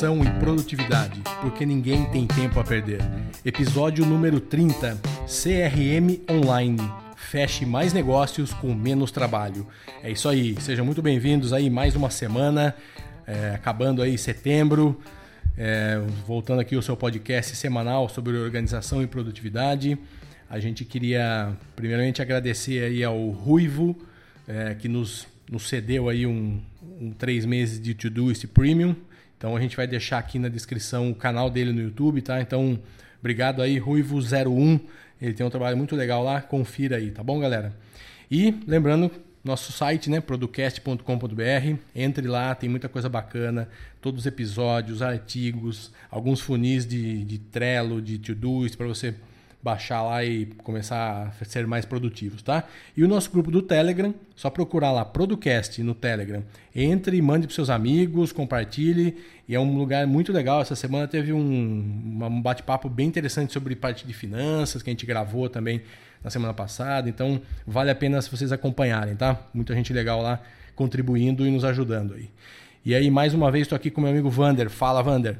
Organização e produtividade, porque ninguém tem tempo a perder. Episódio número 30, CRM Online. Feche mais negócios com menos trabalho. É isso aí, sejam muito bem-vindos aí mais uma semana, é, acabando aí setembro, é, voltando aqui o seu podcast semanal sobre organização e produtividade. A gente queria primeiramente agradecer aí ao Ruivo, é, que nos, nos cedeu aí um, um três meses de Todoist Premium. Então a gente vai deixar aqui na descrição o canal dele no YouTube, tá? Então, obrigado aí, Ruivo01. Ele tem um trabalho muito legal lá, confira aí, tá bom, galera? E lembrando, nosso site, né, producast.com.br, entre lá, tem muita coisa bacana, todos os episódios, artigos, alguns funis de, de Trello, de Todoist, para você baixar lá e começar a ser mais produtivos, tá? E o nosso grupo do Telegram, só procurar lá Producast no Telegram. Entre, mande para seus amigos, compartilhe. E é um lugar muito legal. Essa semana teve um, um bate-papo bem interessante sobre parte de finanças, que a gente gravou também na semana passada. Então, vale a pena se vocês acompanharem, tá? Muita gente legal lá contribuindo e nos ajudando aí. E aí, mais uma vez, estou aqui com meu amigo Vander. Fala, Vander.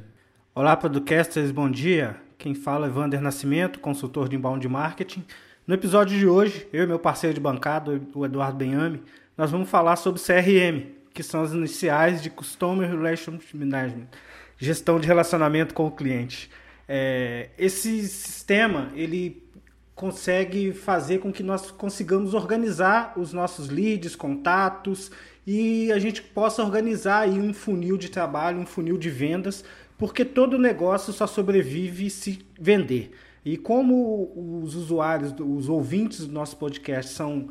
Olá, Producasters, bom dia. Quem fala é Vander Nascimento, consultor de inbound marketing. No episódio de hoje, eu e meu parceiro de bancada, o Eduardo Benhame, nós vamos falar sobre CRM, que são as iniciais de Customer Relationship Management, gestão de relacionamento com o cliente. É, esse sistema ele consegue fazer com que nós consigamos organizar os nossos leads, contatos e a gente possa organizar aí um funil de trabalho, um funil de vendas porque todo negócio só sobrevive se vender. E como os usuários, os ouvintes do nosso podcast são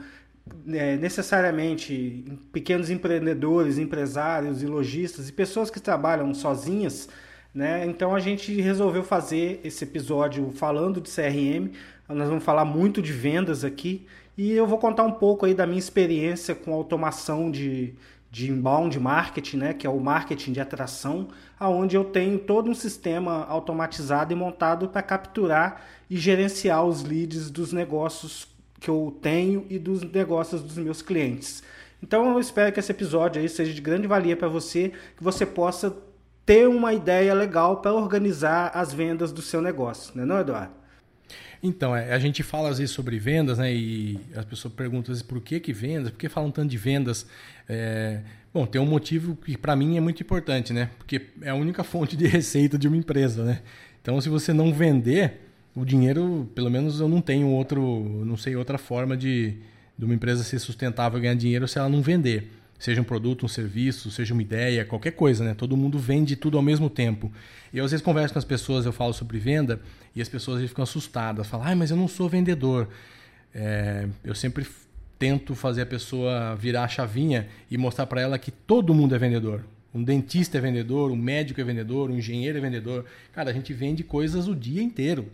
é, necessariamente pequenos empreendedores, empresários e lojistas e pessoas que trabalham sozinhas, né? Então a gente resolveu fazer esse episódio falando de CRM. Nós vamos falar muito de vendas aqui e eu vou contar um pouco aí da minha experiência com automação de, de inbound marketing, né, que é o marketing de atração, aonde eu tenho todo um sistema automatizado e montado para capturar e gerenciar os leads dos negócios que eu tenho e dos negócios dos meus clientes. Então eu espero que esse episódio aí seja de grande valia para você, que você possa ter uma ideia legal para organizar as vendas do seu negócio, né, não, Eduardo? Então, é, a gente fala às vezes sobre vendas, né? E as pessoas perguntam vezes, por que, que vendas? Por que falam tanto de vendas? É, bom, tem um motivo que para mim é muito importante, né? Porque é a única fonte de receita de uma empresa, né? Então, se você não vender, o dinheiro, pelo menos eu não tenho outro, não sei outra forma de, de uma empresa ser sustentável ganhar dinheiro se ela não vender seja um produto, um serviço, seja uma ideia, qualquer coisa, né? Todo mundo vende tudo ao mesmo tempo. E eu, às vezes converso com as pessoas, eu falo sobre venda e as pessoas ficam assustadas, falam, ah, mas eu não sou vendedor. É, eu sempre tento fazer a pessoa virar a chavinha e mostrar para ela que todo mundo é vendedor. Um dentista é vendedor, um médico é vendedor, um engenheiro é vendedor. Cara, a gente vende coisas o dia inteiro.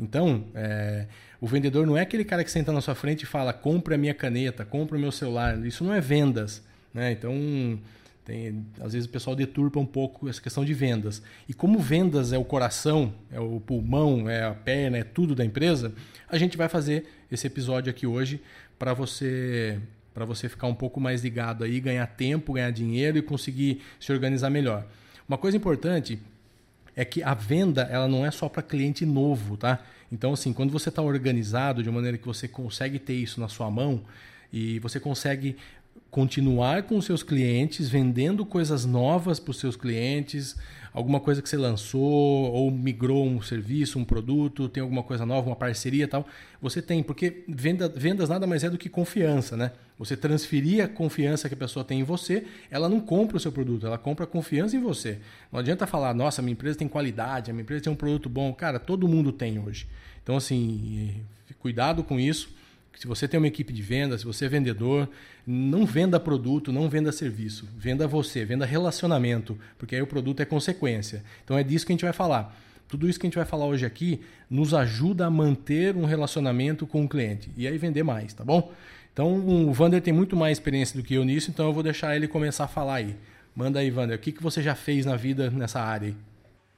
Então, é, o vendedor não é aquele cara que senta na sua frente e fala: compre a minha caneta, compre o meu celular. Isso não é vendas. Né? Então, tem, às vezes o pessoal deturpa um pouco essa questão de vendas. E como vendas é o coração, é o pulmão, é a perna, é tudo da empresa, a gente vai fazer esse episódio aqui hoje para você para você ficar um pouco mais ligado aí, ganhar tempo, ganhar dinheiro e conseguir se organizar melhor. Uma coisa importante é que a venda ela não é só para cliente novo, tá? Então assim, quando você está organizado de maneira que você consegue ter isso na sua mão e você consegue continuar com seus clientes, vendendo coisas novas para os seus clientes, alguma coisa que você lançou ou migrou um serviço, um produto, tem alguma coisa nova, uma parceria tal, você tem, porque venda, vendas nada mais é do que confiança, né? Você transferir a confiança que a pessoa tem em você, ela não compra o seu produto, ela compra confiança em você. Não adianta falar, nossa, minha empresa tem qualidade, a minha empresa tem um produto bom. Cara, todo mundo tem hoje. Então, assim, cuidado com isso se você tem uma equipe de venda, se você é vendedor, não venda produto, não venda serviço. Venda você, venda relacionamento, porque aí o produto é consequência. Então é disso que a gente vai falar. Tudo isso que a gente vai falar hoje aqui nos ajuda a manter um relacionamento com o cliente e aí vender mais, tá bom? Então o Vander tem muito mais experiência do que eu nisso, então eu vou deixar ele começar a falar aí. Manda aí, Vander, o que, que você já fez na vida nessa área aí?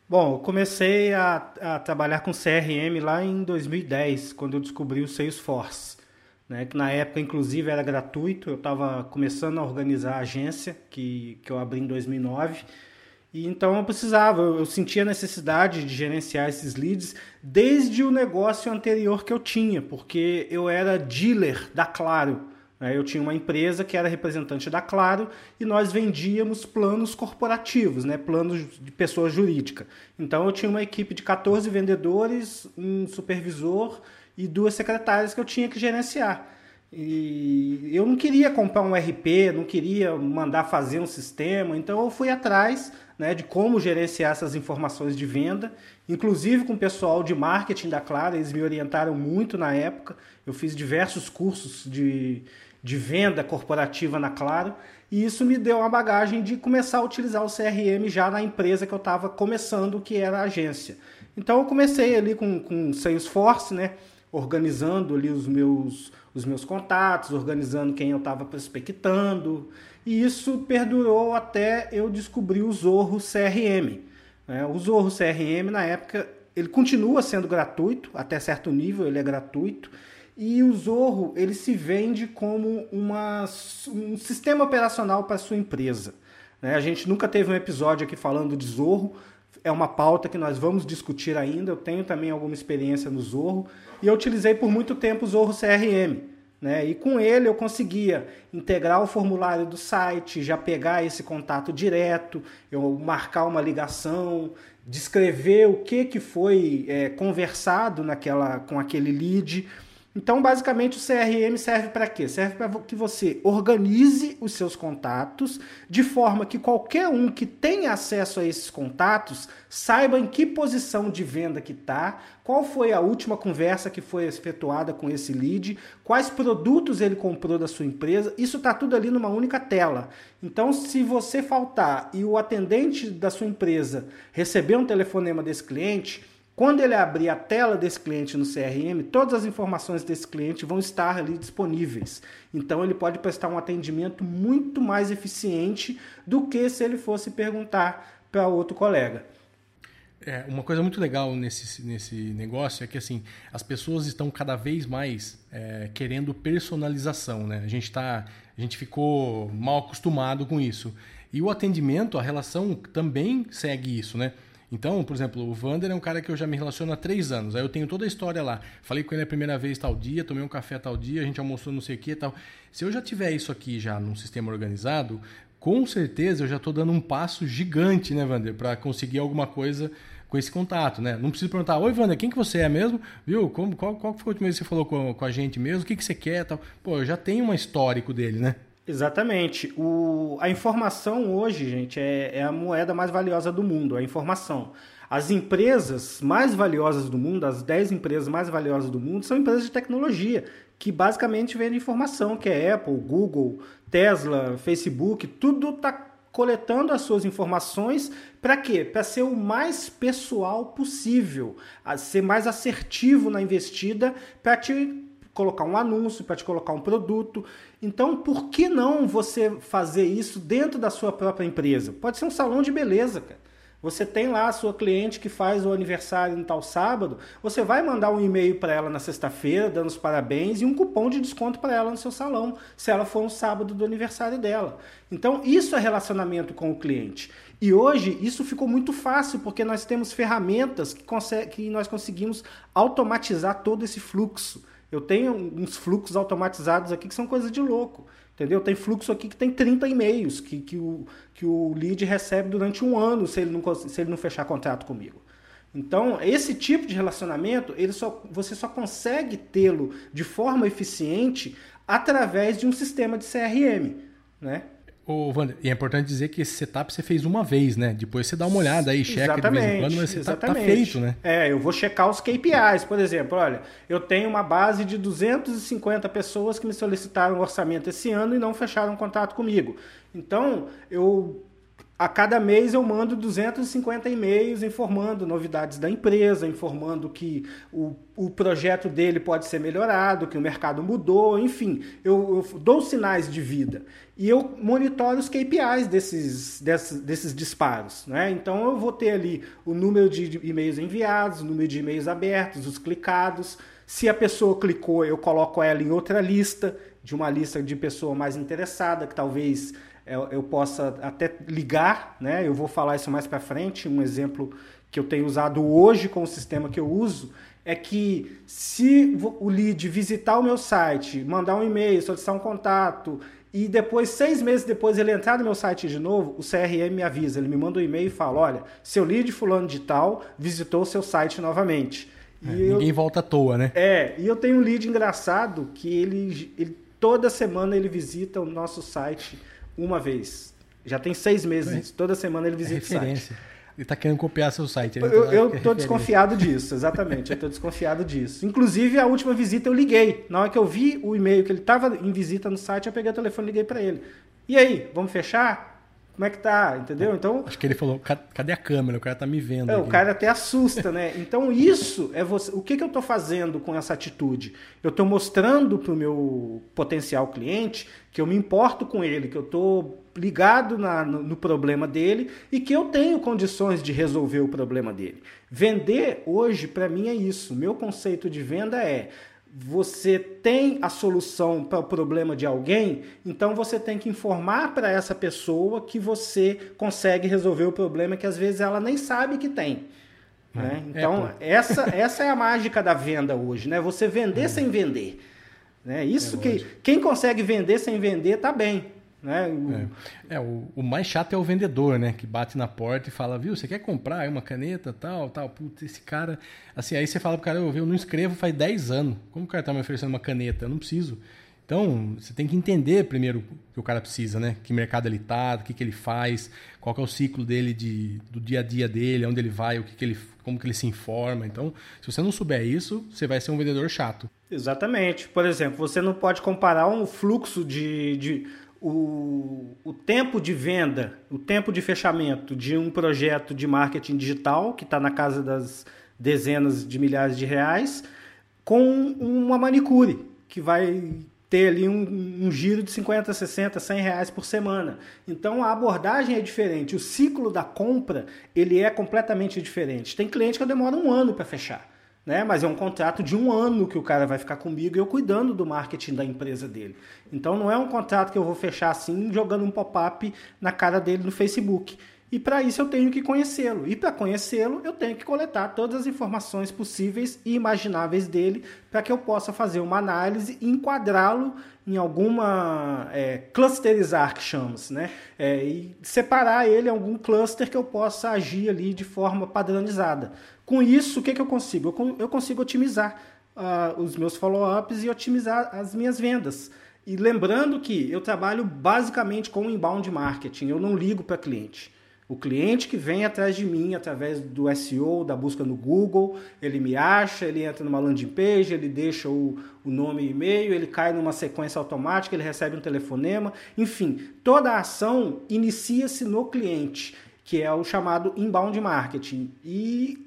Bom, eu comecei a, a trabalhar com CRM lá em 2010, quando eu descobri o Salesforce né, que na época inclusive era gratuito. Eu estava começando a organizar a agência que, que eu abri em 2009 E então eu precisava, eu sentia necessidade de gerenciar esses leads desde o negócio anterior que eu tinha, porque eu era dealer da Claro. Né? Eu tinha uma empresa que era representante da Claro e nós vendíamos planos corporativos, né? planos de pessoa jurídica. Então eu tinha uma equipe de 14 vendedores, um supervisor e duas secretárias que eu tinha que gerenciar. E eu não queria comprar um RP, não queria mandar fazer um sistema, então eu fui atrás né, de como gerenciar essas informações de venda, inclusive com o pessoal de marketing da Clara, eles me orientaram muito na época. Eu fiz diversos cursos de, de venda corporativa na Claro, e isso me deu uma bagagem de começar a utilizar o CRM já na empresa que eu estava começando, que era a agência. Então eu comecei ali com, com Salesforce, né, organizando ali os meus, os meus contatos, organizando quem eu estava prospectando, e isso perdurou até eu descobrir o Zorro CRM. Né? O Zorro CRM, na época, ele continua sendo gratuito, até certo nível ele é gratuito, e o Zorro ele se vende como uma, um sistema operacional para sua empresa. Né? A gente nunca teve um episódio aqui falando de Zorro, é uma pauta que nós vamos discutir ainda. Eu tenho também alguma experiência no Zorro e eu utilizei por muito tempo o Zorro CRM. Né? E com ele eu conseguia integrar o formulário do site, já pegar esse contato direto, eu marcar uma ligação, descrever o que, que foi é, conversado naquela, com aquele lead então, basicamente, o CRM serve para quê? Serve para que você organize os seus contatos de forma que qualquer um que tenha acesso a esses contatos saiba em que posição de venda que está, qual foi a última conversa que foi efetuada com esse lead, quais produtos ele comprou da sua empresa. Isso está tudo ali numa única tela. Então, se você faltar e o atendente da sua empresa receber um telefonema desse cliente, quando ele abrir a tela desse cliente no CRM, todas as informações desse cliente vão estar ali disponíveis. Então ele pode prestar um atendimento muito mais eficiente do que se ele fosse perguntar para outro colega. É, uma coisa muito legal nesse, nesse negócio é que assim as pessoas estão cada vez mais é, querendo personalização, né? A gente tá, a gente ficou mal acostumado com isso e o atendimento, a relação também segue isso, né? Então, por exemplo, o Vander é um cara que eu já me relaciono há três anos. Aí eu tenho toda a história lá. Falei com ele a primeira vez tal dia, tomei um café tal dia, a gente almoçou não sei o que tal. Se eu já tiver isso aqui já num sistema organizado, com certeza eu já estou dando um passo gigante, né, Vander, para conseguir alguma coisa com esse contato, né? Não preciso perguntar, oi, Wander, quem que você é mesmo? Viu? Como, qual, qual foi a última vez que você falou com, com a gente mesmo? O que, que você quer? Tal? Pô, eu já tenho um histórico dele, né? Exatamente. O, a informação hoje, gente, é, é a moeda mais valiosa do mundo, a informação. As empresas mais valiosas do mundo, as 10 empresas mais valiosas do mundo, são empresas de tecnologia, que basicamente vendem informação, que é Apple, Google, Tesla, Facebook, tudo está coletando as suas informações para quê? Para ser o mais pessoal possível, ser mais assertivo na investida, para te colocar um anúncio, para te colocar um produto. Então, por que não você fazer isso dentro da sua própria empresa? Pode ser um salão de beleza, cara. Você tem lá a sua cliente que faz o aniversário no tal sábado, você vai mandar um e-mail para ela na sexta-feira, dando os parabéns e um cupom de desconto para ela no seu salão, se ela for um sábado do aniversário dela. Então, isso é relacionamento com o cliente. E hoje isso ficou muito fácil porque nós temos ferramentas que, que nós conseguimos automatizar todo esse fluxo. Eu tenho uns fluxos automatizados aqui que são coisa de louco. Entendeu? Tem fluxo aqui que tem 30 e-mails que, que, o, que o lead recebe durante um ano se ele não, se ele não fechar contrato comigo. Então, esse tipo de relacionamento, ele só, você só consegue tê-lo de forma eficiente através de um sistema de CRM. Né? Ô, Wander, e é importante dizer que esse setup você fez uma vez, né? Depois você dá uma olhada aí, checa exatamente, de vez em quando, mas você tá, tá, feito, né? É, eu vou checar os KPIs, por exemplo. Olha, eu tenho uma base de 250 pessoas que me solicitaram orçamento esse ano e não fecharam contato comigo. Então, eu a cada mês eu mando 250 e-mails informando novidades da empresa, informando que o, o projeto dele pode ser melhorado, que o mercado mudou, enfim, eu, eu dou sinais de vida. E eu monitoro os KPIs desses, desses, desses disparos. Né? Então eu vou ter ali o número de e-mails enviados, o número de e-mails abertos, os clicados. Se a pessoa clicou, eu coloco ela em outra lista, de uma lista de pessoa mais interessada, que talvez eu, eu possa até ligar, né? Eu vou falar isso mais para frente, um exemplo que eu tenho usado hoje com o sistema que eu uso é que se o lead visitar o meu site, mandar um e-mail, solicitar um contato e depois, seis meses depois, ele entrar no meu site de novo, o CRM me avisa, ele me manda um e-mail e fala, olha, seu lead fulano de tal visitou o seu site novamente. É, ninguém volta à toa, né? É, e eu tenho um lead engraçado que ele, ele toda semana ele visita o nosso site uma vez. Já tem seis meses, é. toda semana ele visita é o site. Ele está querendo copiar seu site. Eu estou desconfiado disso, exatamente. Eu estou desconfiado disso. Inclusive, a última visita eu liguei. Na hora que eu vi o e-mail que ele estava em visita no site, eu peguei o telefone e liguei para ele. E aí, vamos fechar? Como é que tá, entendeu? Então. Acho que ele falou, cadê a câmera? O cara tá me vendo. É, o cara até assusta, né? Então, isso é você. O que, que eu estou fazendo com essa atitude? Eu estou mostrando para o meu potencial cliente que eu me importo com ele, que eu estou ligado na, no, no, problema dele e que eu tenho condições de resolver o problema dele. Vender hoje, para mim, é isso. Meu conceito de venda é você tem a solução para o problema de alguém, então você tem que informar para essa pessoa que você consegue resolver o problema que às vezes ela nem sabe que tem. É, né? Então, é, essa, essa é a mágica da venda hoje, né? Você vender é. sem vender. Né? Isso é que quem consegue vender sem vender está bem. Né? O... É, é o, o, mais chato é o vendedor, né? Que bate na porta e fala, viu, você quer comprar uma caneta, tal, tal. Putz, esse cara... Assim, aí você fala pro cara, eu, eu não escrevo faz 10 anos. Como o cara tá me oferecendo uma caneta? Eu não preciso. Então, você tem que entender primeiro o que o cara precisa, né? Que mercado ele tá, o que, que ele faz, qual é o ciclo dele de, do dia a dia dele, onde ele vai, o que, que ele, como que ele se informa. Então, se você não souber isso, você vai ser um vendedor chato. Exatamente. Por exemplo, você não pode comparar um fluxo de, de o, o tempo de venda, o tempo de fechamento de um projeto de marketing digital, que está na casa das dezenas de milhares de reais, com uma manicure, que vai ter ali um, um, giro de 50, 60, 100 reais por semana. Então a abordagem é diferente, o ciclo da compra ele é completamente diferente. Tem cliente que demora um ano para fechar né? Mas é um contrato de um ano que o cara vai ficar comigo e eu cuidando do marketing da empresa dele. Então não é um contrato que eu vou fechar assim jogando um pop-up na cara dele no Facebook. E para isso eu tenho que conhecê-lo. E para conhecê-lo, eu tenho que coletar todas as informações possíveis e imagináveis dele para que eu possa fazer uma análise e enquadrá-lo em alguma é, clusterizar que chamamos, né? É, e separar ele em algum cluster que eu possa agir ali de forma padronizada. Com isso, o que, que eu consigo? Eu, consigo otimizar uh, os meus follow-ups e otimizar as minhas vendas. E lembrando que eu trabalho basicamente com inbound marketing, eu não ligo para cliente. O cliente que vem atrás de mim através do SEO, da busca no Google, ele me acha, ele entra numa landing page, ele deixa o, o nome e e-mail, ele cai numa sequência automática, ele recebe um telefonema, enfim, toda a ação inicia-se no cliente, que é o chamado inbound marketing. E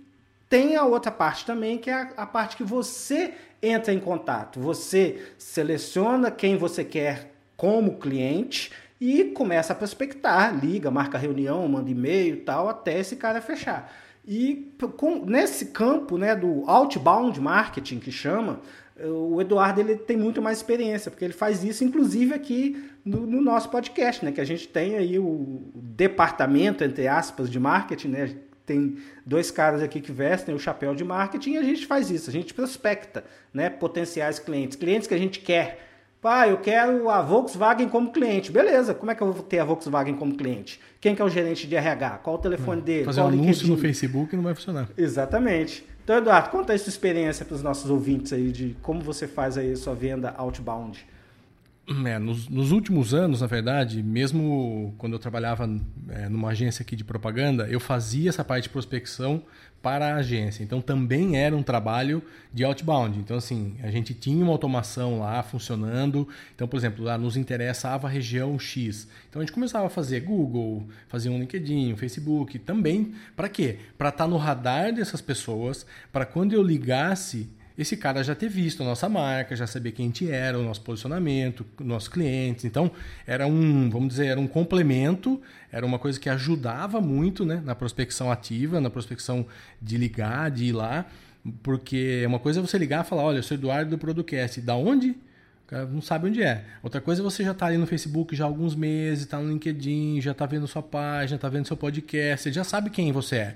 tem a outra parte também, que é a, a parte que você entra em contato. Você seleciona quem você quer como cliente e começa a prospectar, liga, marca reunião, manda e-mail tal, até esse cara fechar. E com, nesse campo né, do outbound marketing, que chama, o Eduardo ele tem muito mais experiência, porque ele faz isso, inclusive, aqui no, no nosso podcast, né? Que a gente tem aí o departamento, entre aspas, de marketing, né? tem dois caras aqui que vestem o chapéu de marketing e a gente faz isso, a gente prospecta né, potenciais clientes, clientes que a gente quer. Pá, eu quero a Volkswagen como cliente. Beleza, como é que eu vou ter a Volkswagen como cliente? Quem que é o gerente de RH? Qual o telefone hum, dele? Fazer um anúncio no Facebook não vai funcionar. Exatamente. Então, Eduardo, conta aí sua experiência para os nossos ouvintes aí de como você faz aí a sua venda outbound. É, nos, nos, últimos anos, na verdade, mesmo quando eu trabalhava é, numa agência aqui de propaganda, eu fazia essa parte de prospecção para a agência. Então também era um trabalho de outbound. Então, assim, a gente tinha uma automação lá funcionando. Então, por exemplo, lá nos interessava a região X. Então a gente começava a fazer Google, fazia um LinkedIn, um Facebook, também. Para quê? Para estar tá no radar dessas pessoas, para quando eu ligasse esse cara já ter visto a nossa marca, já saber quem a gente era, o nosso posicionamento, nossos clientes. Então, era um, vamos dizer, era um complemento, era uma coisa que ajudava muito né, na prospecção ativa, na prospecção de ligar, de ir lá, porque uma coisa é você ligar e falar, olha, eu sou Eduardo do Producast, da onde? cara não sabe onde é. Outra coisa é você já está ali no Facebook já há alguns meses, está no LinkedIn, já está vendo sua página, está vendo seu podcast, você já sabe quem você é.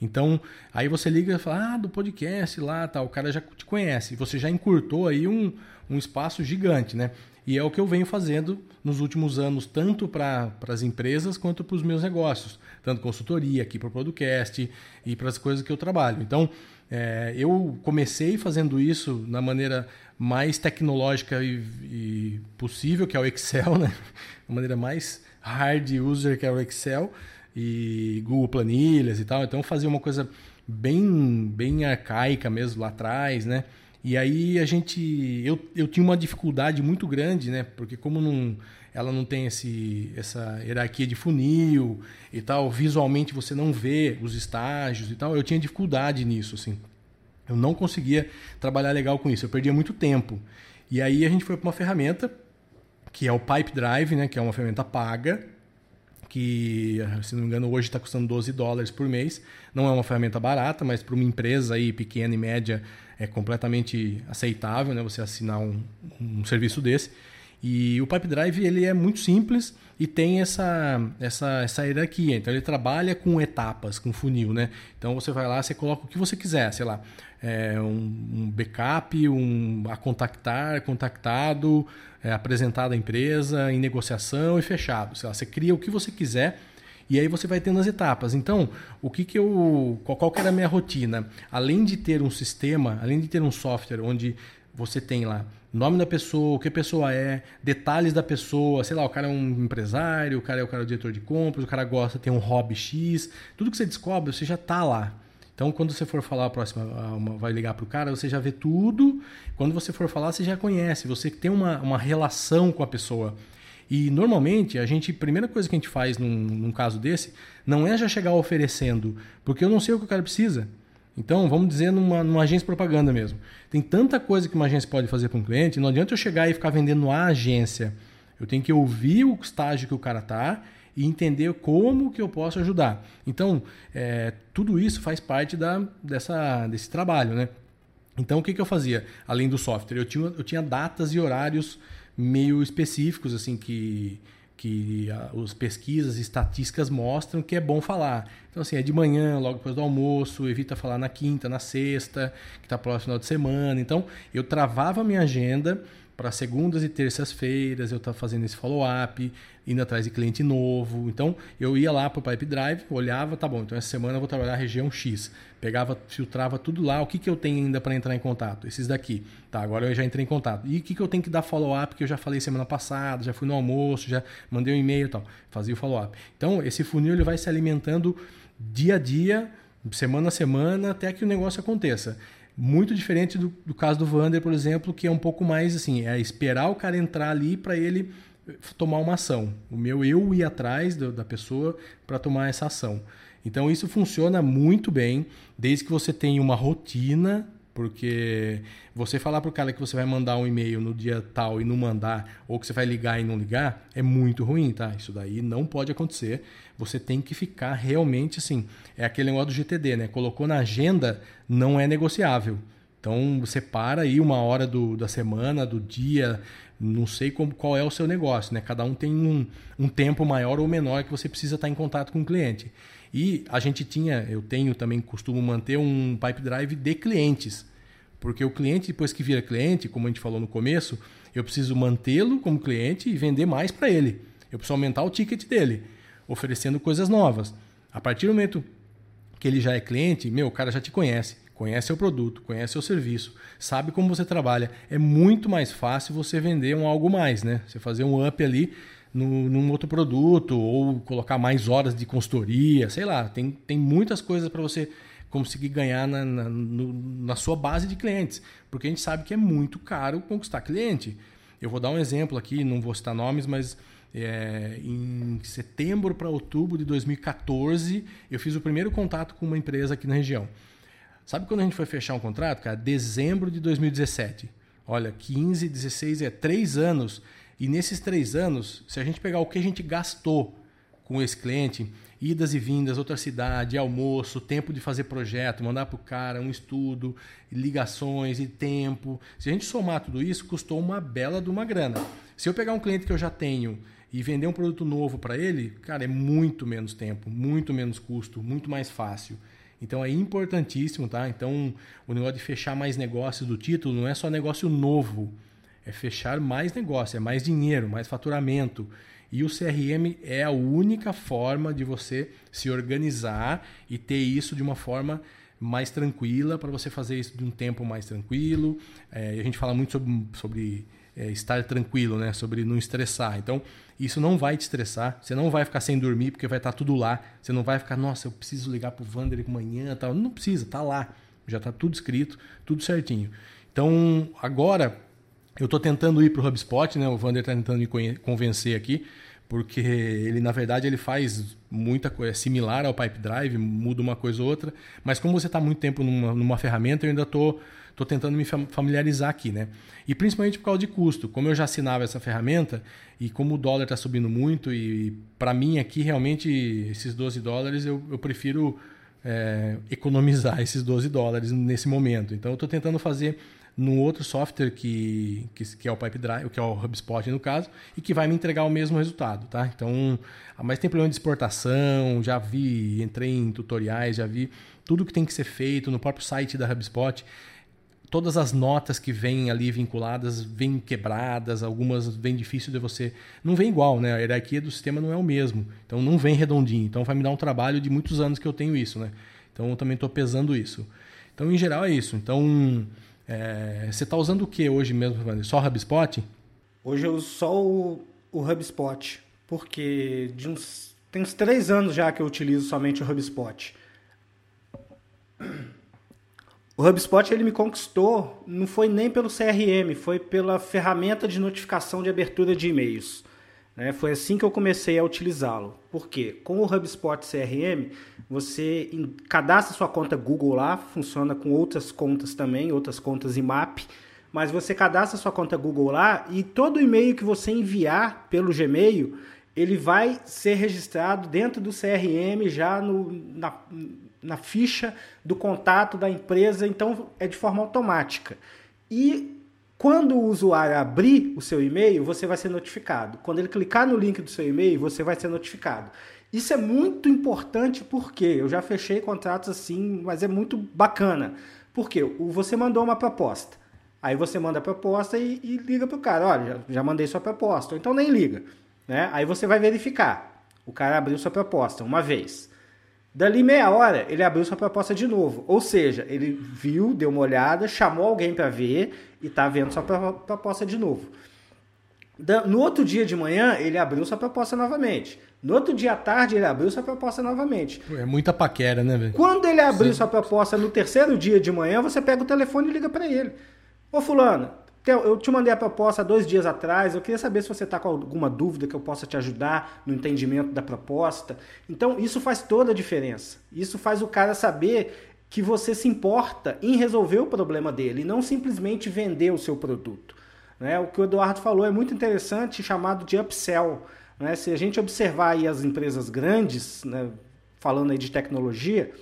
Então, aí você liga e fala, ah, do podcast lá, tal, o cara já te conhece. Você já encurtou aí um, um espaço gigante, né? E é o que eu venho fazendo nos últimos anos, tanto para as empresas quanto para os meus negócios, tanto consultoria aqui para o podcast e para as coisas que eu trabalho. Então, é, eu comecei fazendo isso na maneira mais tecnológica e, e, possível, que é o Excel, né? A maneira mais hard user que é o Excel e Google Planilhas e tal. Então, fazia uma coisa bem, bem arcaica mesmo lá atrás, né? E aí a gente, eu, eu tinha uma dificuldade muito grande, né? Porque como não, ela não tem esse, essa hierarquia de funil e tal, visualmente você não vê os estágios e tal, eu tinha dificuldade nisso, assim. Eu não conseguia trabalhar legal com isso, eu perdia muito tempo. E aí a gente foi para uma ferramenta que é o Pipe Drive, né, que é uma ferramenta paga, que, se não me engano, hoje está custando 12 dólares por mês. Não é uma ferramenta barata, mas para uma empresa aí pequena e média é completamente aceitável, né, você assinar um, um serviço desse. E o Pipe Drive ele é muito simples e tem essa, essa, essa hierarquia. Então ele trabalha com etapas, com funil, né? Então você vai lá, você coloca o que você quiser, sei lá, é, um, um, backup, um a contactar, contactado, é, apresentado à empresa, em negociação e fechado. Sei lá, você cria o que você quiser e aí você vai tendo as etapas. Então, o que, que eu. Qual, que era a minha rotina? Além de ter um sistema, além de ter um software onde você tem lá nome da pessoa, o que a pessoa é, detalhes da pessoa, sei lá, o cara é um empresário, o cara é o cara é o diretor de compras, o cara gosta, tem um hobby X, tudo que você descobre, você já está lá. Então, quando você for falar a próxima, vai ligar para o cara, você já vê tudo. Quando você for falar, você já conhece, você tem uma, uma relação com a pessoa. E normalmente, a gente, primeira coisa que a gente faz num, num caso desse, não é já chegar oferecendo, porque eu não sei o que o cara precisa. Então, vamos dizer numa, numa agência de propaganda mesmo. Tem tanta coisa que uma agência pode fazer para um cliente, não adianta eu chegar e ficar vendendo a agência. Eu tenho que ouvir o estágio que o cara está e entender como que eu posso ajudar. Então, é, tudo isso faz parte da, dessa, desse trabalho, né? Então, o que, que eu fazia? Além do software, eu tinha, eu tinha datas e horários meio específicos, assim, que que as pesquisas e estatísticas mostram que é bom falar. Então, assim, é de manhã, logo depois do almoço, evita falar na quinta, na sexta, que está próximo final de semana. Então, eu travava a minha agenda para segundas e terças-feiras eu estava fazendo esse follow-up, indo atrás de cliente novo. Então, eu ia lá para o Pipe Drive, olhava, tá bom, então essa semana eu vou trabalhar a região X. Pegava, filtrava tudo lá, o que, que eu tenho ainda para entrar em contato? Esses daqui. Tá, agora eu já entrei em contato. E o que, que eu tenho que dar follow-up, que eu já falei semana passada, já fui no almoço, já mandei um e-mail e tal. Fazia o follow-up. Então, esse funil ele vai se alimentando dia a dia, semana a semana, até que o negócio aconteça. Muito diferente do, do caso do Vander, por exemplo, que é um pouco mais assim, é esperar o cara entrar ali para ele tomar uma ação. O meu eu ir atrás do, da pessoa para tomar essa ação. Então isso funciona muito bem, desde que você tenha uma rotina porque você falar para o cara que você vai mandar um e-mail no dia tal e não mandar, ou que você vai ligar e não ligar, é muito ruim, tá? Isso daí não pode acontecer. Você tem que ficar realmente assim. É aquele negócio do GTD, né? Colocou na agenda, não é negociável. Então você para aí uma hora do, da semana, do dia, não sei como, qual é o seu negócio, né? Cada um tem um, um tempo maior ou menor que você precisa estar em contato com o cliente. E a gente tinha, eu tenho também, costumo manter um pipe drive de clientes. Porque o cliente, depois que vira cliente, como a gente falou no começo, eu preciso mantê-lo como cliente e vender mais para ele. Eu preciso aumentar o ticket dele, oferecendo coisas novas. A partir do momento que ele já é cliente, meu, o cara já te conhece, conhece o produto, conhece o serviço, sabe como você trabalha. É muito mais fácil você vender um algo mais, né? Você fazer um up ali no, num outro produto ou colocar mais horas de consultoria, sei lá. Tem, tem muitas coisas para você conseguir ganhar na, na, no, na sua base de clientes, porque a gente sabe que é muito caro conquistar cliente. Eu vou dar um exemplo aqui, não vou citar nomes, mas é, em setembro para outubro de 2014, eu fiz o primeiro contato com uma empresa aqui na região. Sabe quando a gente foi fechar um contrato, cara? Dezembro de 2017. Olha, 15, 16, é três anos. E nesses três anos, se a gente pegar o que a gente gastou com esse cliente, idas e vindas, outra cidade, almoço, tempo de fazer projeto, mandar para o cara um estudo, ligações e tempo. Se a gente somar tudo isso, custou uma bela de uma grana. Se eu pegar um cliente que eu já tenho e vender um produto novo para ele, cara, é muito menos tempo, muito menos custo, muito mais fácil. Então é importantíssimo, tá? Então o negócio de fechar mais negócios do título não é só negócio novo, é fechar mais negócio, é mais dinheiro, mais faturamento. E o CRM é a única forma de você se organizar e ter isso de uma forma mais tranquila para você fazer isso de um tempo mais tranquilo. É, a gente fala muito sobre, sobre é, estar tranquilo, né? Sobre não estressar. Então, isso não vai te estressar. Você não vai ficar sem dormir porque vai estar tá tudo lá. Você não vai ficar, nossa, eu preciso ligar para o Vander amanhã, tal. Não precisa, tá lá. Já está tudo escrito, tudo certinho. Então, agora eu estou tentando ir para o HubSpot, né? O Vander está tentando me convencer aqui, porque ele, na verdade, ele faz muita coisa é similar ao Pipe Drive, muda uma coisa ou outra, mas como você está muito tempo numa, numa ferramenta, eu ainda estou tô, tentando me familiarizar aqui, né? E principalmente por causa de custo. Como eu já assinava essa ferramenta e como o dólar está subindo muito, e para mim aqui realmente esses 12 dólares eu, eu prefiro é, economizar esses 12 dólares nesse momento. Então eu estou tentando fazer num outro software que, que, que, é o Pipedrive, que é o HubSpot no caso, e que vai me entregar o mesmo resultado, tá? Então, mas tem problema de exportação, já vi, entrei em tutoriais, já vi tudo que tem que ser feito no próprio site da HubSpot. Todas as notas que vêm ali vinculadas vêm quebradas, algumas vêm difícil de você. Não vem igual, né? A hierarquia do sistema não é o mesmo. Então não vem redondinho. Então vai me dar um trabalho de muitos anos que eu tenho isso, né? Então eu também estou pesando isso. Então, em geral, é isso. Então, é, você está usando o que hoje mesmo, Só o HubSpot? Hoje eu uso só o, o HubSpot, porque de uns, tem uns três anos já que eu utilizo somente o HubSpot. O HubSpot ele me conquistou, não foi nem pelo CRM, foi pela ferramenta de notificação de abertura de e-mails. Né? Foi assim que eu comecei a utilizá-lo. Por quê? Com o HubSpot CRM, você cadastra sua conta Google lá, funciona com outras contas também, outras contas IMAP, mas você cadastra sua conta Google lá e todo e-mail que você enviar pelo Gmail, ele vai ser registrado dentro do CRM já no, na, na ficha do contato da empresa, então é de forma automática. E quando o usuário abrir o seu e-mail, você vai ser notificado. Quando ele clicar no link do seu e-mail, você vai ser notificado. Isso é muito importante porque eu já fechei contratos assim, mas é muito bacana. Porque você mandou uma proposta. Aí você manda a proposta e, e liga para o cara: olha, já, já, mandei sua proposta. Ou então nem liga. Né? Aí você vai verificar. O cara abriu sua proposta uma vez. Dali meia hora, ele abriu sua proposta de novo. Ou seja, ele viu, deu uma olhada, chamou alguém para ver e está vendo sua proposta de novo. No outro dia de manhã, ele abriu sua proposta novamente. No outro dia à tarde, ele abriu sua proposta novamente. É muita paquera, né, velho? Quando ele abriu Sim. sua proposta no terceiro dia de manhã, você pega o telefone e liga para ele. Ô, Fulano, eu te mandei a proposta dois dias atrás. Eu queria saber se você está com alguma dúvida que eu possa te ajudar no entendimento da proposta. Então, isso faz toda a diferença. Isso faz o cara saber que você se importa em resolver o problema dele e não simplesmente vender o seu produto. Né? O que o Eduardo falou é muito interessante, chamado de upsell. Né? Se a gente observar aí as empresas grandes, né, falando aí de tecnologia,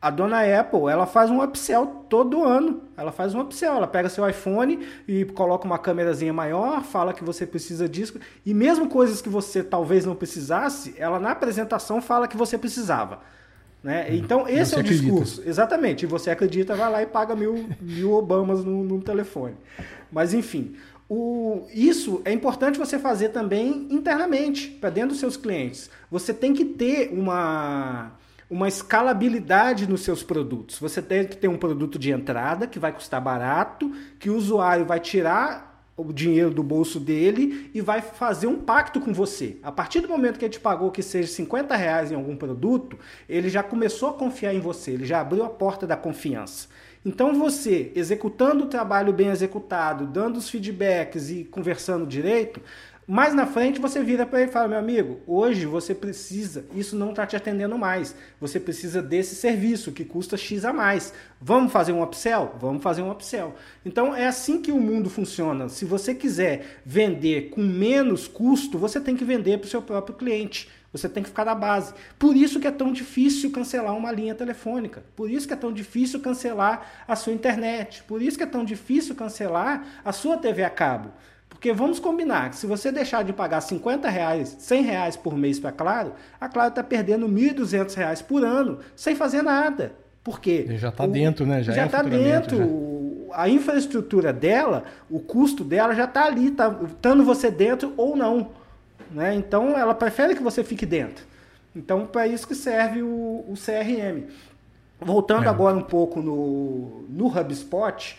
a dona Apple, ela faz um upsell todo ano. Ela faz um upsell, ela pega seu iPhone e coloca uma câmerazinha maior, fala que você precisa disso, e mesmo coisas que você talvez não precisasse, ela na apresentação fala que você precisava. Né? Então, esse é o acredita. discurso. Exatamente. E você acredita, vai lá e paga mil, mil Obamas no, no telefone. Mas, enfim, o, isso é importante você fazer também internamente, para dentro dos seus clientes. Você tem que ter uma, uma escalabilidade nos seus produtos. Você tem que ter um produto de entrada que vai custar barato, que o usuário vai tirar o dinheiro do bolso dele e vai fazer um pacto com você. A partir do momento que ele te pagou que seja 50 reais em algum produto, ele já começou a confiar em você, ele já abriu a porta da confiança. Então você, executando o trabalho bem executado, dando os feedbacks e conversando direito, mais na frente você vira para ele e fala: meu amigo, hoje você precisa, isso não está te atendendo mais. Você precisa desse serviço que custa X a mais. Vamos fazer um upsell? Vamos fazer um upsell. Então é assim que o mundo funciona. Se você quiser vender com menos custo, você tem que vender para o seu próprio cliente. Você tem que ficar na base. Por isso que é tão difícil cancelar uma linha telefônica. Por isso que é tão difícil cancelar a sua internet. Por isso que é tão difícil cancelar a sua TV a cabo. Porque vamos combinar que se você deixar de pagar 50 reais, 100 reais por mês para a Claro, a Claro está perdendo 1.200 reais por ano sem fazer nada. Por quê? Já está dentro, né? Já está é dentro. Já. A infraestrutura dela, o custo dela já está ali, tá, estando você dentro ou não. Né? Então ela prefere que você fique dentro. Então para isso que serve o, o CRM. Voltando é. agora um pouco no, no HubSpot,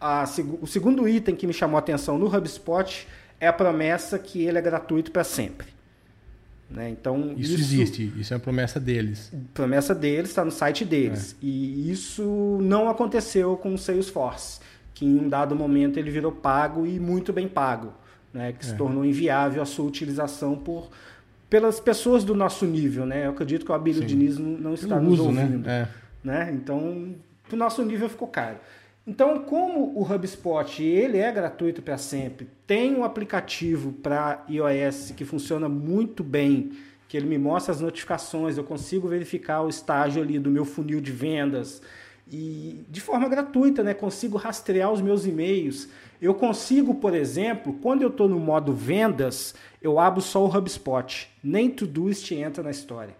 a, o segundo item que me chamou a atenção no HubSpot é a promessa que ele é gratuito para sempre. Né? Então, isso, isso, existe, isso é uma promessa deles. Promessa deles, está no site deles. É. E isso não aconteceu com o Salesforce, que em um dado momento ele virou pago e muito bem pago né, que se é. tornou inviável a sua utilização por pelas pessoas do nosso nível, né? Eu acredito que o Abílio Sim. Diniz não, não está nos uso, né? ouvindo, né? É. né? Então, para o nosso nível ficou caro. Então, como o HubSpot ele é gratuito para sempre, tem um aplicativo para iOS que funciona muito bem, que ele me mostra as notificações, eu consigo verificar o estágio ali do meu funil de vendas e de forma gratuita, né? Consigo rastrear os meus e-mails. Eu consigo, por exemplo, quando eu estou no modo vendas, eu abro só o HubSpot. Nem Todoist entra na história.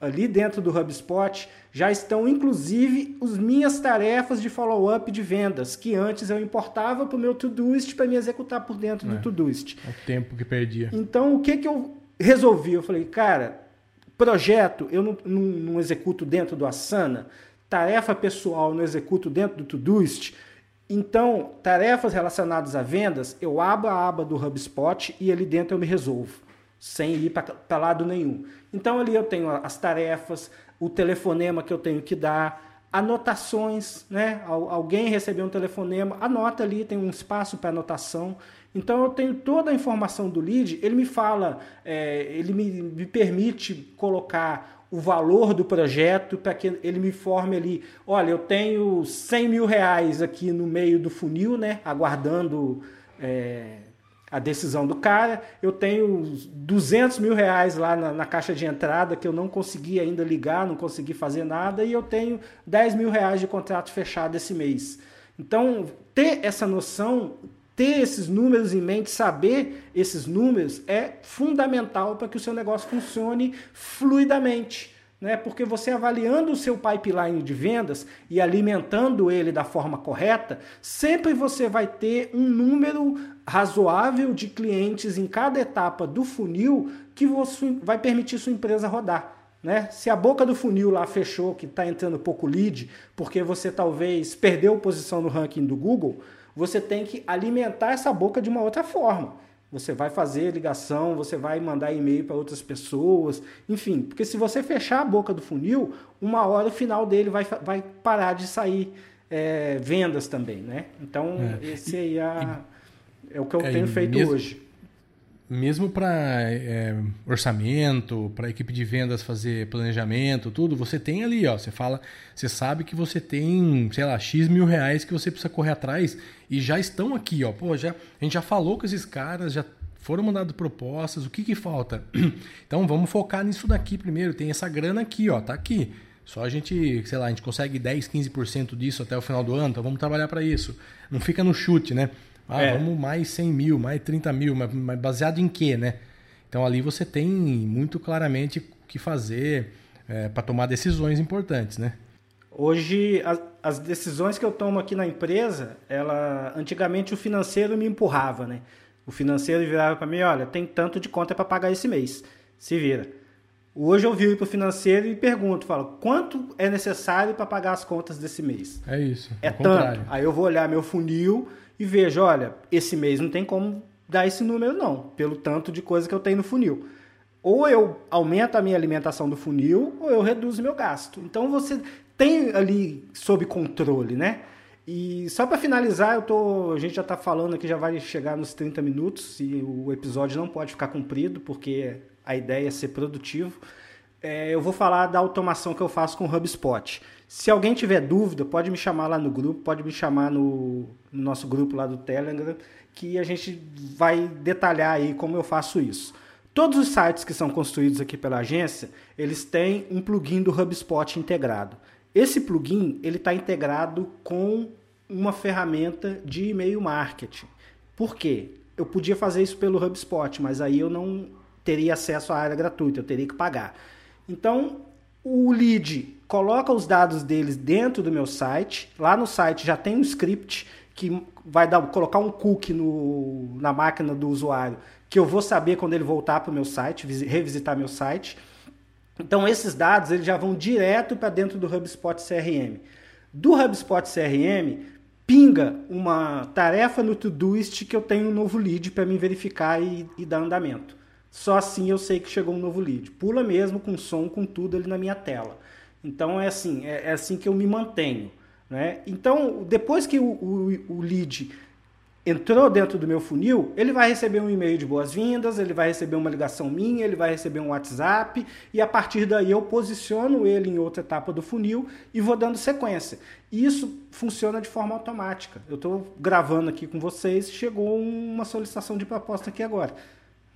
Ali dentro do HubSpot já estão inclusive as minhas tarefas de follow-up de vendas, que antes eu importava para o meu Todoist para me executar por dentro é, do Todoist. É o tempo que perdia. Então, o que, que eu resolvi? Eu falei, cara, projeto eu não, não, não executo dentro do Asana, tarefa pessoal eu não executo dentro do Todoist, então, tarefas relacionadas a vendas, eu abro a aba do HubSpot e ali dentro eu me resolvo, sem ir para lado nenhum. Então, ali eu tenho as tarefas, o telefonema que eu tenho que dar, anotações, né? Alguém recebeu um telefonema, anota ali, tem um espaço para anotação. Então eu tenho toda a informação do lead, ele me fala, é, ele me, me permite colocar o valor do projeto para que ele me informe ali, olha, eu tenho 100 mil reais aqui no meio do funil, né, aguardando é, a decisão do cara, eu tenho 200 mil reais lá na, na, caixa de entrada que eu não consegui ainda ligar, não consegui fazer nada, e eu tenho 10 mil reais de contrato fechado esse mês. Então, ter essa noção ter esses números em mente, saber esses números é fundamental para que o seu negócio funcione fluidamente. Né? Porque você avaliando o seu pipeline de vendas e alimentando ele da forma correta, sempre você vai ter um número razoável de clientes em cada etapa do funil que você vai permitir sua empresa rodar. Né? Se a boca do funil lá fechou, que está entrando pouco lead, porque você talvez perdeu posição no ranking do Google, você tem que alimentar essa boca de uma outra forma. Você vai fazer ligação, você vai mandar e-mail para outras pessoas, enfim, porque se você fechar a boca do funil, uma hora o final dele vai, vai parar de sair é, vendas também, né? Então, é. esse aí é, é, o que eu é, tenho feito mesmo, hoje mesmo para é, orçamento, para equipe de vendas fazer planejamento, tudo, você tem ali, ó, você fala, você sabe que você tem, sei lá, X mil reais que você precisa correr atrás e já estão aqui, ó, pô, já, a gente já falou com esses caras, já foram mandadas propostas, o que que falta? Então vamos focar nisso daqui primeiro, tem essa grana aqui, ó, tá aqui. Só a gente, sei lá, a gente consegue 10, 15% disso até o final do ano, então vamos trabalhar para isso. Não fica no chute, né? Ah, é. vamos mais 100 mil, mais 30 mil, mas, mas baseado em quê, né? Então ali você tem muito claramente o que fazer é, para tomar decisões importantes, né? Hoje, as, as, decisões que eu tomo aqui na empresa, ela antigamente o financeiro me empurrava, né? O financeiro virava para mim, olha, tem tanto de conta para pagar esse mês, se vira. Hoje eu viro para o financeiro e pergunto, falo, quanto é necessário para pagar as contas desse mês? É isso. É tanto. Contrário. Aí eu vou olhar meu funil e vejo, olha, esse mês não tem como dar esse número não, pelo tanto de coisa que eu tenho no funil. Ou eu aumento a minha alimentação do funil, ou eu reduzo meu gasto. Então você tem ali sob controle, né? E só para finalizar, eu tô, a gente já está falando aqui, já vai chegar nos 30 minutos e o episódio não pode ficar comprido, porque a ideia é ser produtivo. É, eu vou falar da automação que eu faço com o HubSpot. Se alguém tiver dúvida, pode me chamar lá no grupo, pode me chamar no, no nosso grupo lá do Telegram, que a gente vai detalhar aí como eu faço isso. todos os sites que são construídos aqui pela agência, eles têm um plugin do HubSpot integrado. Esse plugin ele está integrado com uma ferramenta de e-mail marketing. Por quê? Eu podia fazer isso pelo HubSpot, mas aí eu não teria acesso à área gratuita, eu teria que pagar. Então, o lead coloca os dados deles dentro do meu site. Lá no site já tem um script que vai dar, colocar um cookie no, na máquina do usuário, que eu vou saber quando ele voltar para o meu site, revisitar meu site. Então esses dados eles já vão direto para dentro do HubSpot CRM. Do HubSpot CRM pinga uma tarefa no Todoist que eu tenho um novo lead para me verificar e, e dar andamento. Só assim eu sei que chegou um novo lead. Pula mesmo com som, com tudo ali na minha tela. Então é assim, é, é assim que eu me mantenho. Né? Então, depois que o, o, o lead entrou dentro do meu funil, ele vai receber um e-mail de boas-vindas, ele vai receber uma ligação minha, ele vai receber um WhatsApp e a partir daí eu posiciono ele em outra etapa do funil e vou dando sequência. E isso funciona de forma automática. Eu estou gravando aqui com vocês, chegou uma solicitação de proposta aqui agora.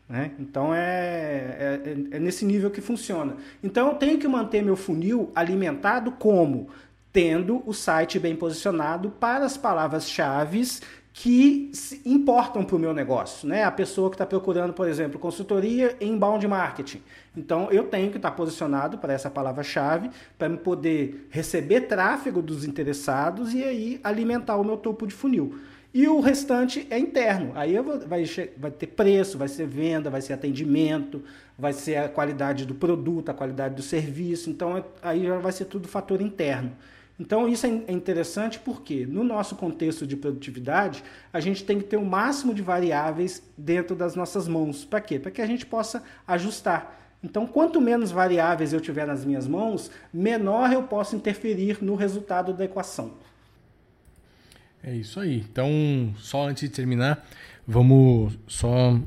Né? Então é, é, é nesse nível que funciona. Então eu tenho que manter meu funil alimentado como? Tendo o site bem posicionado para as palavras-chave que importam para o meu negócio. Né? A pessoa que está procurando, por exemplo, consultoria em inbound marketing. Então, eu tenho que estar tá posicionado para essa palavra-chave para poder receber tráfego dos interessados e aí alimentar o meu topo de funil. E o restante é interno. Aí vai, vai ter preço, vai ser venda, vai ser atendimento, vai ser a qualidade do produto, a qualidade do serviço. Então, é, aí já vai ser tudo fator interno. Então, isso é, é interessante porque, no nosso contexto de produtividade, a gente tem que ter o máximo de variáveis dentro das nossas mãos. Para quê? Para que a gente possa ajustar. Então, quanto menos variáveis eu tiver nas minhas mãos, menor eu posso interferir no resultado da equação. É isso aí. Então, só antes de terminar, vamos só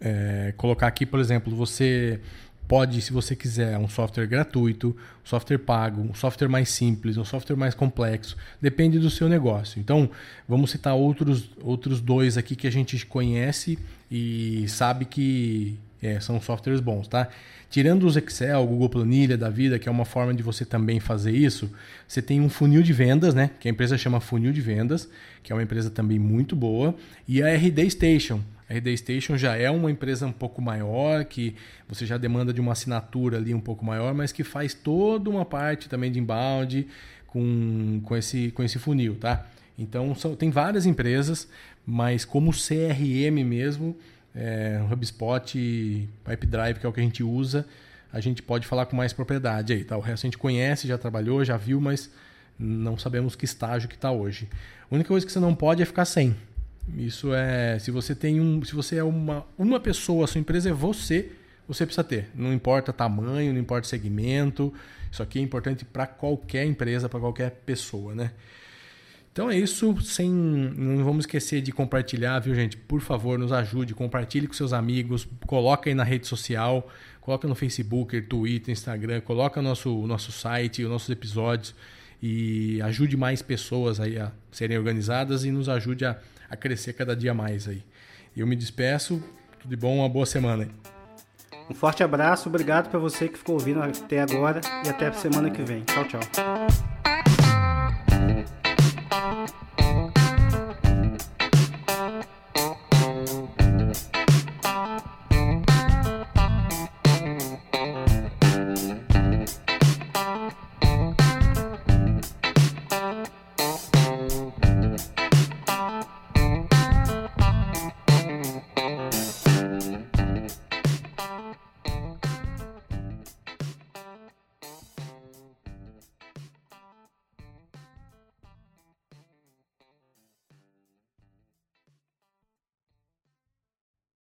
é, colocar aqui, por exemplo, você pode, se você quiser, um software gratuito, um software pago, um software mais simples, um software mais complexo, depende do seu negócio. Então, vamos citar outros, outros dois aqui que a gente conhece e sabe que é, são softwares bons, tá? Tirando os Excel, Google Planilha da vida, que é uma forma de você também fazer isso, você tem um funil de vendas, né? Que a empresa chama funil de vendas, que é uma empresa também muito boa, e a RD Station, a RD Station já é uma empresa um pouco maior, que você já demanda de uma assinatura ali um pouco maior, mas que faz toda uma parte também de inbound com, com, esse, com esse funil, tá? Então são, tem várias empresas, mas como CRM mesmo, é, HubSpot, Pipedrive, que é o que a gente usa, a gente pode falar com mais propriedade aí, tá? O resto a gente conhece, já trabalhou, já viu, mas não sabemos que estágio que está hoje. A única coisa que você não pode é ficar sem. Isso é, se você tem um, se você é uma uma pessoa, a sua empresa é você, você precisa ter. Não importa tamanho, não importa segmento. Isso aqui é importante para qualquer empresa, para qualquer pessoa, né? Então é isso, sem não vamos esquecer de compartilhar, viu, gente? Por favor, nos ajude, compartilhe com seus amigos, coloca aí na rede social, coloca no Facebook, Twitter, Instagram, coloca no nosso nosso site, os nossos episódios e ajude mais pessoas aí a serem organizadas e nos ajude a a crescer cada dia mais aí. Eu me despeço, tudo de bom, uma boa semana aí. Um forte abraço, obrigado para você que ficou ouvindo até agora e até a semana que vem. Tchau, tchau.